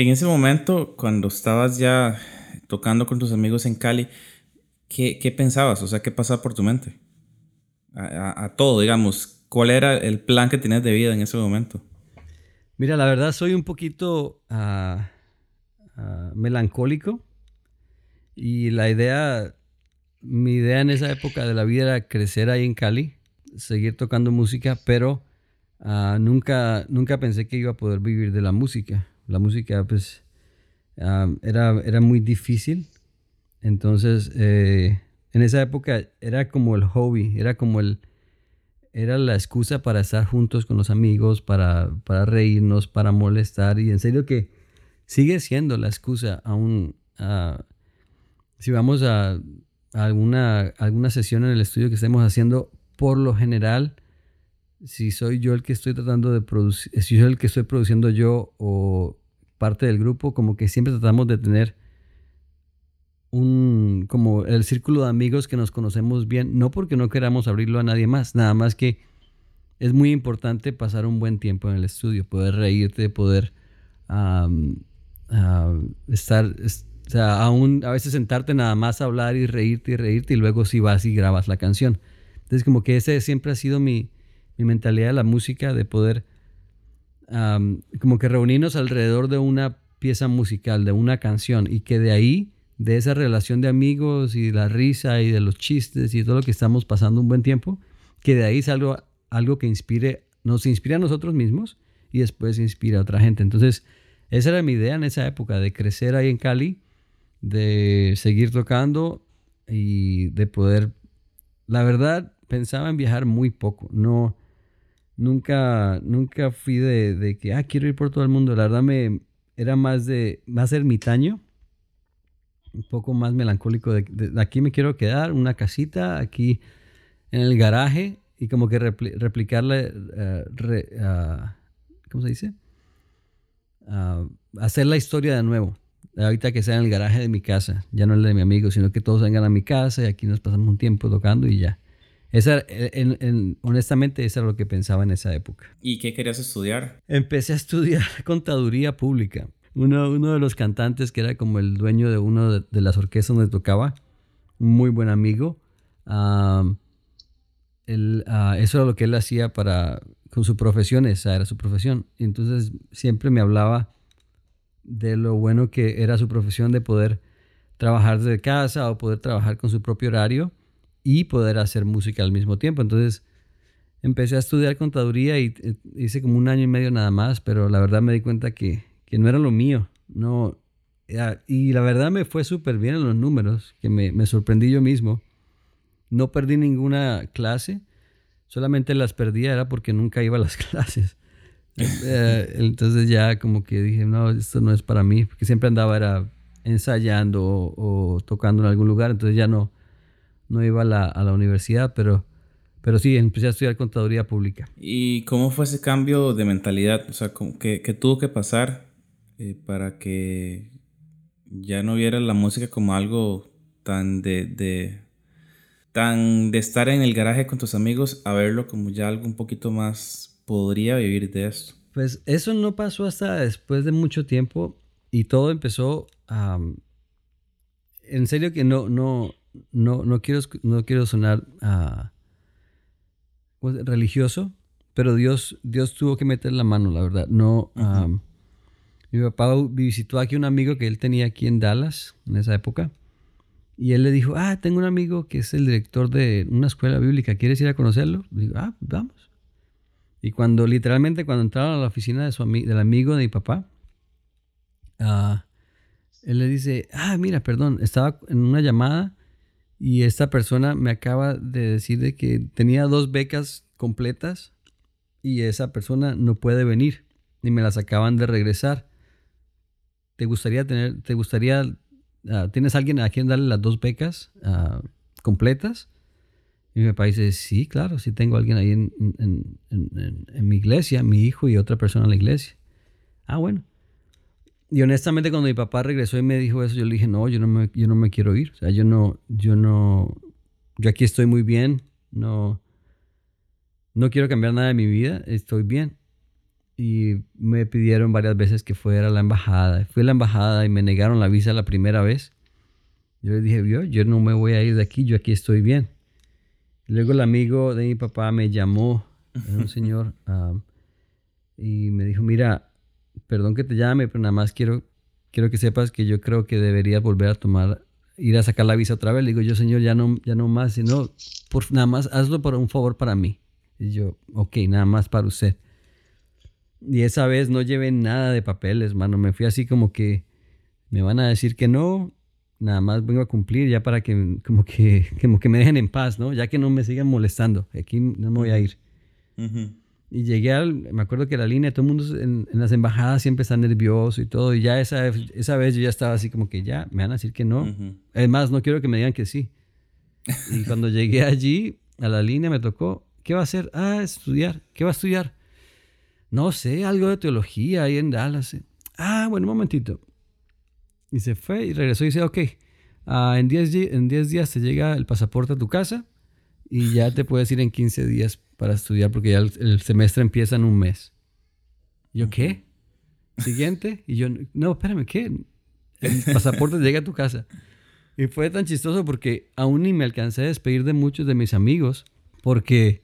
En ese momento, cuando estabas ya tocando con tus amigos en Cali, ¿qué, pensabas? O sea, ¿qué pasaba por tu mente? A, todo, digamos. ¿Cuál era el plan que tenías de vida en ese momento? Mira, la verdad soy un poquito ah, ah, melancólico y la idea, mi idea en esa época de la vida era crecer ahí en Cali, seguir tocando música, pero ah, nunca, nunca pensé que iba a poder vivir de la música. La música, pues, era, era muy difícil. Entonces, eh, en esa época era como el hobby, era como el, era la excusa para estar juntos con los amigos, para, para reírnos, para molestar. Y en serio que sigue siendo la excusa aún. si vamos a, alguna, alguna sesión en el estudio que estemos haciendo, por lo general, si soy yo el que estoy tratando de producir, si soy el que estoy produciendo yo o parte del grupo, como que siempre tratamos de tener un como el círculo de amigos que nos conocemos bien, no porque no queramos abrirlo a nadie más, nada más que es muy importante pasar un buen tiempo en el estudio, poder reírte, poder estar, o sea, aún a veces sentarte nada más a hablar y reírte y reírte y luego si vas y grabas la canción. Entonces como que ese siempre ha sido mi, mi mentalidad de la música, de poder como que reunirnos alrededor de una pieza musical, de una canción y que de ahí de esa relación de amigos y la risa y de los chistes y todo lo que estamos pasando un buen tiempo, que de ahí salga algo que inspire, nos inspire a nosotros mismos y después inspira a otra gente. Entonces, esa era mi idea en esa época, de crecer ahí en Cali, de seguir tocando y de poder, la verdad, pensaba en viajar muy poco, no, nunca, nunca fui de, de que, ah, quiero ir por todo el mundo, la verdad me, era más de, más ermitaño un poco más melancólico de, aquí me quiero quedar, una casita aquí en el garaje y como que replicarle, eh, ah, ¿cómo se dice? Ah, hacer la historia de nuevo. Ahorita que sea en el garaje de mi casa, ya no el de mi amigo, sino que todos vengan a mi casa y aquí nos pasamos un tiempo tocando y ya. Esa, honestamente, eso era lo que pensaba en esa época. ¿Y qué querías estudiar? Empecé a estudiar contaduría pública uno, uno, de los cantantes que era como el dueño de una de, las orquestas donde tocaba, un muy buen amigo. él, ah, eso era lo que él hacía para, con su profesión, esa era su profesión. Y entonces siempre me hablaba de lo bueno que era su profesión de poder trabajar desde casa o poder trabajar con su propio horario y poder hacer música al mismo tiempo. Entonces empecé a estudiar contaduría y eh, hice como un año y medio nada más, pero la verdad me di cuenta que que no era lo mío. No, y la verdad me fue súper bien en los números, que me, me, sorprendí yo mismo. No perdí ninguna clase, solamente las perdía era porque nunca iba a las clases. Eh, entonces ya como que dije, no, esto no es para mí, porque siempre andaba era ensayando o, tocando en algún lugar, entonces ya no, no iba a la, a la universidad, pero, pero sí, empecé a estudiar contaduría pública. ¿Y cómo fue ese cambio de mentalidad? O sea, ¿qué, qué tuvo que pasar eh, para que ya no viera la música como algo tan de, tan de estar en el garaje con tus amigos a verlo como ya algo un poquito más podría vivir de esto. Pues eso no pasó hasta después de mucho tiempo y todo empezó a... en serio que no, no, no, no, quiero, no quiero sonar uh, religioso, pero Dios, Dios tuvo que meter la mano, la verdad. No, mi papá visitó aquí un amigo que él tenía aquí en Dallas en esa época. Y él le dijo, ah, tengo un amigo que es el director de una escuela bíblica, ¿quieres ir a conocerlo? digo, ah, vamos. Y cuando, literalmente, cuando entraron a la oficina de su del amigo de mi papá, ah, él le dice, ah, mira, perdón, estaba en una llamada y esta persona me acaba de decir de que tenía dos becas completas y esa persona no puede venir y me las acaban de regresar. ¿Te gustaría tener, te gustaría, ah, tienes alguien a quien darle las dos becas ah, completas? Y mi papá dice, sí, claro, sí tengo alguien ahí en, en, mi iglesia, mi hijo y otra persona en la iglesia. Ah, bueno. Y honestamente cuando mi papá regresó y me dijo eso, yo le dije, no, yo no me, yo no me quiero ir. O sea, yo no, yo no, yo aquí estoy muy bien, no, no quiero cambiar nada de mi vida, estoy bien. y me pidieron varias veces que fuera a la embajada. Fui a la embajada y me negaron la visa la primera vez. Yo le dije, yo, yo no me voy a ir de aquí, yo aquí estoy bien. Luego el amigo de mi papá me llamó, un señor, y me dijo, mira, perdón que te llame, pero nada más quiero, quiero que sepas que yo creo que deberías volver a tomar, ir a sacar la visa otra vez. Le digo, yo señor, ya no, ya no más, sino, por, nada más hazlo por un favor para mí. Y yo, ok, nada más para usted. Y esa vez no llevé nada de papeles, mano. Me fui así como que me van a decir que no, nada más vengo a cumplir ya para que como que, como que me dejen en paz, ¿no? Ya que no me sigan molestando. Aquí no me voy a ir. Y llegué al, me acuerdo que la línea, todo el mundo en, las embajadas siempre está nervioso y todo. Y ya esa, esa vez yo ya estaba así como que ya, me van a decir que no. Además, no quiero que me digan que sí. Y cuando llegué allí, a la línea, me tocó, ¿qué va a hacer? Ah, estudiar. ¿Qué va a estudiar? No sé, algo de teología ahí en Dallas. Ah, bueno, un momentito. Y se fue y regresó y dice, ok, ah, en 10 en días te llega el pasaporte a tu casa y ya te puedes ir en 15 días para estudiar porque ya el, semestre empieza en un mes. yo, ¿qué? Siguiente. Y yo, no, espérame, ¿qué? El pasaporte llega a tu casa. Y fue tan chistoso porque aún ni me alcancé a despedir de muchos de mis amigos porque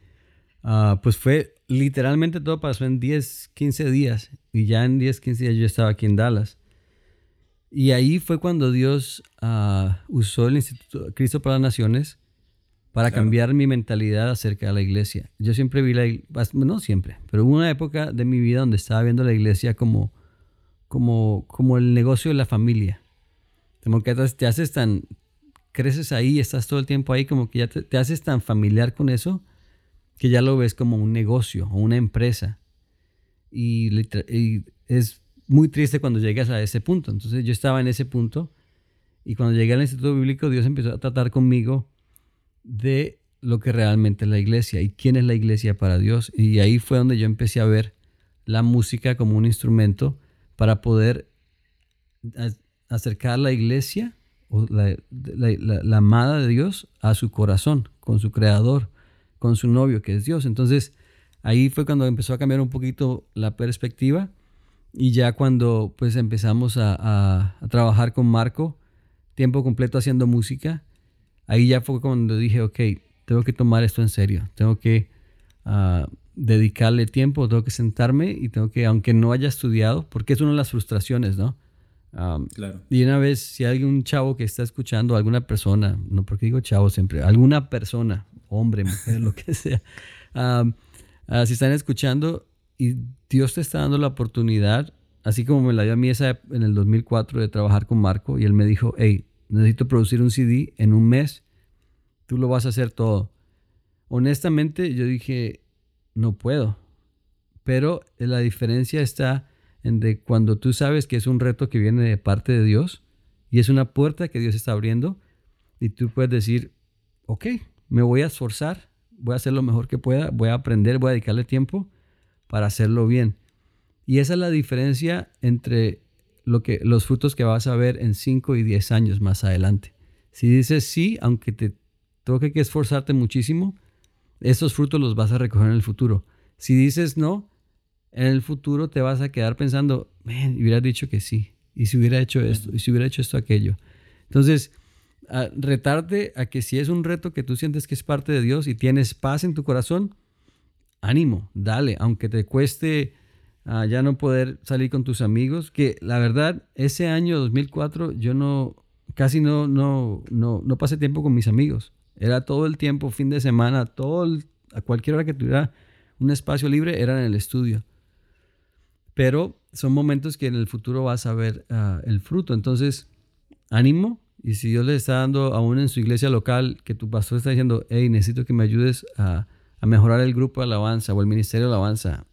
ah, pues fue literalmente todo pasó en 10, 15 días. Y ya en 10, 15 días yo estaba aquí en Dallas. Y ahí fue cuando Dios ah, usó el Instituto Cristo para las Naciones para cambiar mi mentalidad acerca de la iglesia. Yo siempre vi la iglesia, no siempre, pero hubo una época de mi vida donde estaba viendo la iglesia como, como, como el negocio de la familia. Como que te haces tan, creces ahí, estás todo el tiempo ahí, como que ya te haces tan familiar con eso que ya lo ves como un negocio o una empresa. Y, es muy triste cuando llegas a ese punto. Entonces yo estaba en ese punto y cuando llegué al Instituto Bíblico Dios empezó a tratar conmigo de lo que realmente es la iglesia y quién es la iglesia para Dios. Y ahí fue donde yo empecé a ver la música como un instrumento para poder acercar la iglesia o la, la amada de Dios a su corazón, con su creador con su novio, que es Dios. Entonces, ahí fue cuando empezó a cambiar un poquito la perspectiva y ya cuando pues empezamos a, trabajar con Marco, tiempo completo haciendo música, ahí ya fue cuando dije, ok, tengo que tomar esto en serio, tengo que ah, dedicarle tiempo, tengo que sentarme y tengo que, aunque no haya estudiado, porque es una de las frustraciones, ¿no? claro. Y una vez, si hay un chavo que está escuchando, alguna persona, no porque digo chavo siempre, alguna persona, hombre, mujer, lo que sea. Ah, si están escuchando y Dios te está dando la oportunidad, así como me la dio a mí esa en el 2004 de trabajar con Marco y él me dijo, hey, necesito producir un CD en un mes, tú lo vas a hacer todo. Honestamente, yo dije, no puedo. Pero la diferencia está en de cuando tú sabes que es un reto que viene de parte de Dios y es una puerta que Dios está abriendo y tú puedes decir, ok, me voy a esforzar, voy a hacer lo mejor que pueda, voy a aprender, voy a dedicarle tiempo para hacerlo bien. Y esa es la diferencia entre lo que, los frutos que vas a ver en 5 y 10 años más adelante. Si dices sí, aunque te toque que esforzarte muchísimo, esos frutos los vas a recoger en el futuro. Si dices no, en el futuro te vas a quedar pensando, man, hubiera dicho que sí, y si hubiera hecho esto, y si hubiera hecho esto, aquello. Entonces, a retarte a que si es un reto que tú sientes que es parte de Dios y tienes paz en tu corazón, ánimo, dale, aunque te cueste ya no poder salir con tus amigos, que la verdad, ese año 2004 yo no, casi no, no, no, no pasé tiempo con mis amigos. Era todo el tiempo, fin de semana, todo a cualquier hora que tuviera un espacio libre, era en el estudio. Pero son momentos que en el futuro vas a ver ah, el fruto. Entonces, ánimo, y si Dios le está dando aún en su iglesia local, que tu pastor está diciendo, hey, necesito que me ayudes a, mejorar el grupo de alabanza o el ministerio de alabanza,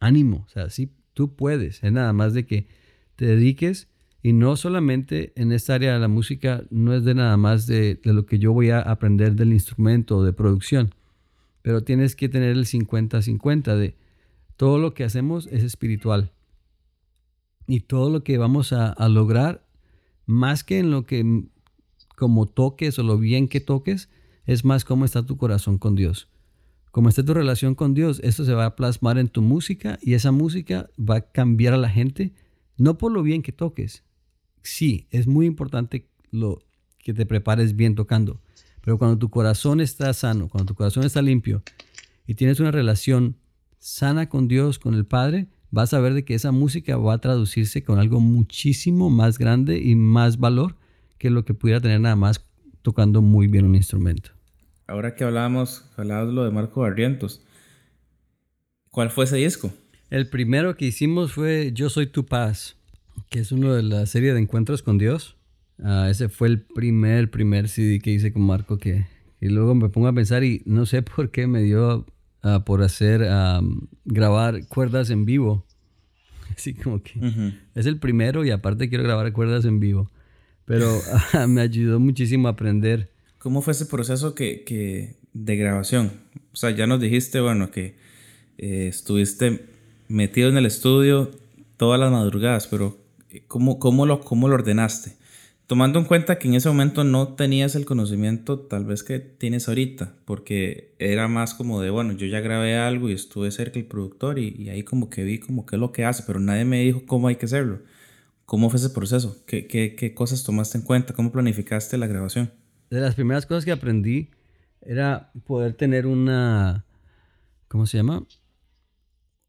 ánimo, o sea, sí, tú puedes, es nada más de que te dediques y no solamente en esta área de la música, no es de nada más de, lo que yo voy a aprender del instrumento o de producción, pero tienes que tener el 50-50 de todo lo que hacemos es espiritual y todo lo que vamos a, a lograr más que en lo que como toques o lo bien que toques, es más cómo está tu corazón con Dios. Como esté tu relación con Dios, eso se va a plasmar en tu música y esa música va a cambiar a la gente, no por lo bien que toques. Sí, es muy importante lo que te prepares bien tocando, pero cuando tu corazón está sano, cuando tu corazón está limpio y tienes una relación sana con Dios, con el Padre, vas a ver de que esa música va a traducirse con algo muchísimo más grande y más valor que lo que pudiera tener nada más tocando muy bien un instrumento. Ahora que hablábamos, hablabas lo de Marco Barrientos, ¿cuál fue ese disco? El primero que hicimos fue Yo Soy Tu Paz, que es uno de la serie de encuentros con Dios. Ah, ese fue el primer, primer CD que hice con Marco que, y luego me pongo a pensar y no sé por qué me dio ah, por hacer, grabar cuerdas en vivo. Así como que es el primero y aparte quiero grabar cuerdas en vivo. Pero ah, me ayudó muchísimo a aprender ¿Cómo fue ese proceso que, de grabación? O sea, ya nos dijiste, bueno, que eh, estuviste metido en el estudio todas las madrugadas, pero eh, ¿cómo, cómo, lo, ¿cómo lo ordenaste? Tomando en cuenta que en ese momento no tenías el conocimiento tal vez que tienes ahorita, porque era más como de, bueno, yo ya grabé algo y estuve cerca del productor y, ahí como que vi como qué es lo que hace, pero nadie me dijo cómo hay que hacerlo. ¿Cómo fue ese proceso? ¿Qué, qué, qué cosas tomaste en cuenta? ¿Cómo planificaste la grabación? De las primeras cosas que aprendí era poder tener una, ¿cómo se llama?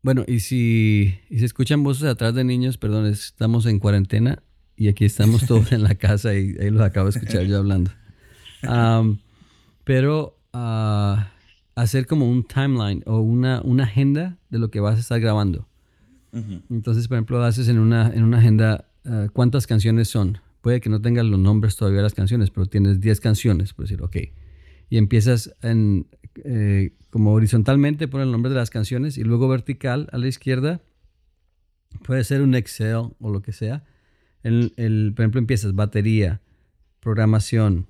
Bueno, y si, y si escuchan voces atrás de niños, perdón, estamos en cuarentena y aquí estamos todos en la casa y ahí los acabo de escuchar yo hablando. pero ah, hacer como un timeline o una, una agenda de lo que vas a estar grabando. Entonces, por ejemplo, haces en una, en una agenda ah, cuántas canciones son, puede que no tengas los nombres todavía de las canciones, pero tienes 10 canciones, por decir, ok. Y empiezas en, eh, como horizontalmente, poner el nombre de las canciones y luego vertical a la izquierda, puede ser un Excel o lo que sea. El, el por ejemplo, empiezas batería, programación,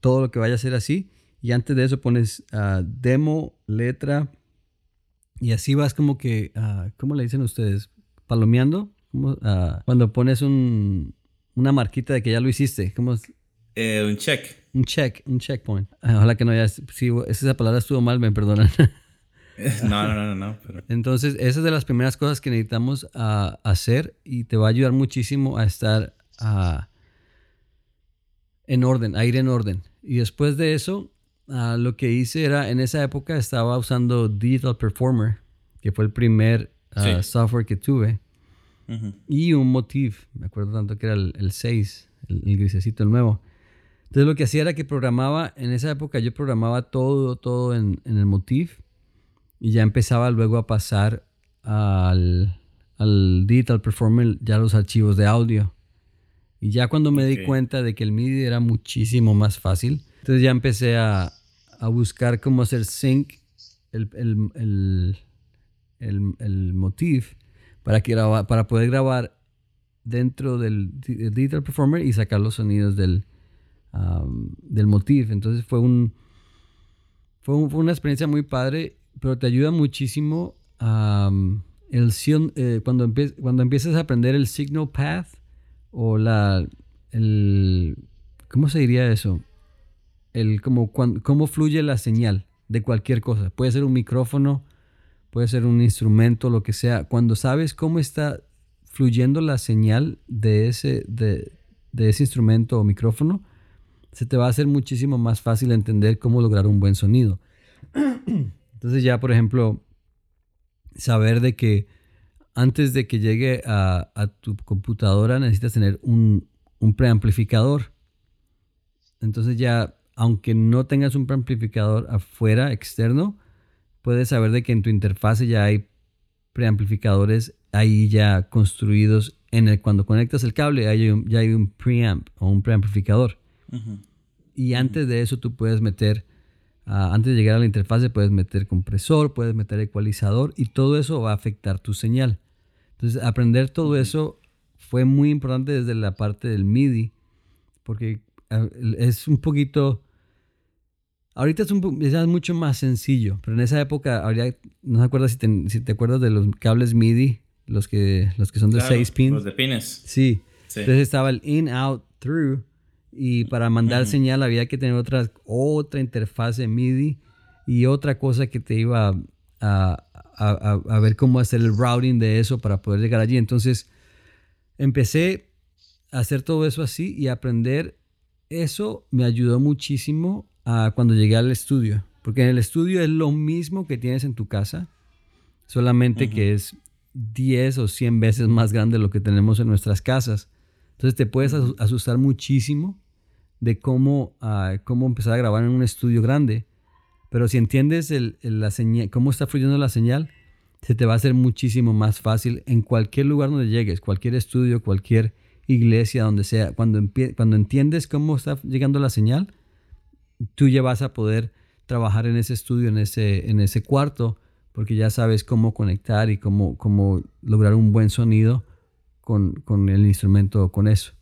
todo lo que vaya a ser así. Y antes de eso pones ah, demo, letra, y así vas como que, uh, ¿cómo le dicen ustedes? Palomeando Ah, cuando pones un, una marquita de que ya lo hiciste, ¿cómo eh, un check. Un check, un checkpoint. Ah, ojalá que no haya. Si esa palabra estuvo mal, me perdonan. no, no, no, no. Entonces, esa es de las primeras cosas que necesitamos ah, hacer y te va a ayudar muchísimo a estar en orden, a ir en orden. Y después de eso, lo que hice era, en esa época estaba usando Digital Performer, que fue el primer software que tuve. Y un motif, me acuerdo tanto que era el, 6, el, grisecito, el nuevo. Entonces lo que hacía era que programaba, en esa época yo programaba todo, todo en, el motif y ya empezaba luego a pasar al, al Digital Performer ya los archivos de audio. Y ya cuando me di cuenta de que el MIDI era muchísimo más fácil, entonces ya empecé a, a buscar cómo hacer sync el, el, el, el, el motif para, que para poder grabar dentro del, Digital Performer y sacar los sonidos del, del motif. Entonces fue, un, fue, una experiencia muy padre, pero te ayuda muchísimo el, eh, cuando, cuando empiezas a aprender el signal path o la... El, ¿Cómo se diría eso? El, como, cómo fluye la señal de cualquier cosa. Puede ser un micrófono, puede ser un instrumento, lo que sea, cuando sabes cómo está fluyendo la señal de ese, de, ese instrumento o micrófono, se te va a hacer muchísimo más fácil entender cómo lograr un buen sonido. Entonces ya, por ejemplo, saber de que antes de que llegue a, tu computadora necesitas tener un, un, preamplificador. Entonces ya, aunque no tengas un preamplificador afuera, externo, puedes saber de que en tu interfase ya hay preamplificadores ahí ya construidos. En el, cuando conectas el cable ya hay un preamp o un preamplificador. Y antes de eso tú puedes meter, ah, antes de llegar a la interfase puedes meter compresor, puedes meter ecualizador y todo eso va a afectar tu señal. Entonces aprender todo eso fue muy importante desde la parte del MIDI porque ah, es un poquito Ahorita es, un, es mucho más sencillo, pero en esa época, habría, no se acuerdas si te, si te acuerdas de los cables MIDI, los que, los que son de 6 pins. Los de pines. Sí. Entonces estaba el in, out, through. Y para mandar señal había que tener otra, otra interfase MIDI. y otra cosa que te iba a, a, ver cómo hacer el routing de eso para poder llegar allí. Entonces empecé a hacer todo eso así y aprender eso me ayudó muchísimo cuando llegué al estudio. Porque en el estudio es lo mismo que tienes en tu casa, solamente que es 10 o 100 veces más grande de lo que tenemos en nuestras casas. Entonces te puedes asustar muchísimo de cómo, ah, cómo empezar a grabar en un estudio grande. Pero si entiendes la señal, cómo está fluyendo la señal, se te va a hacer muchísimo más fácil en cualquier lugar donde llegues, cualquier estudio, cualquier iglesia, donde sea. Cuando, cuando entiendes cómo está llegando la señal, tú ya vas a poder trabajar en ese estudio, en ese, en ese cuarto, porque ya sabes cómo conectar y cómo, cómo lograr un buen sonido con, con el instrumento, con eso.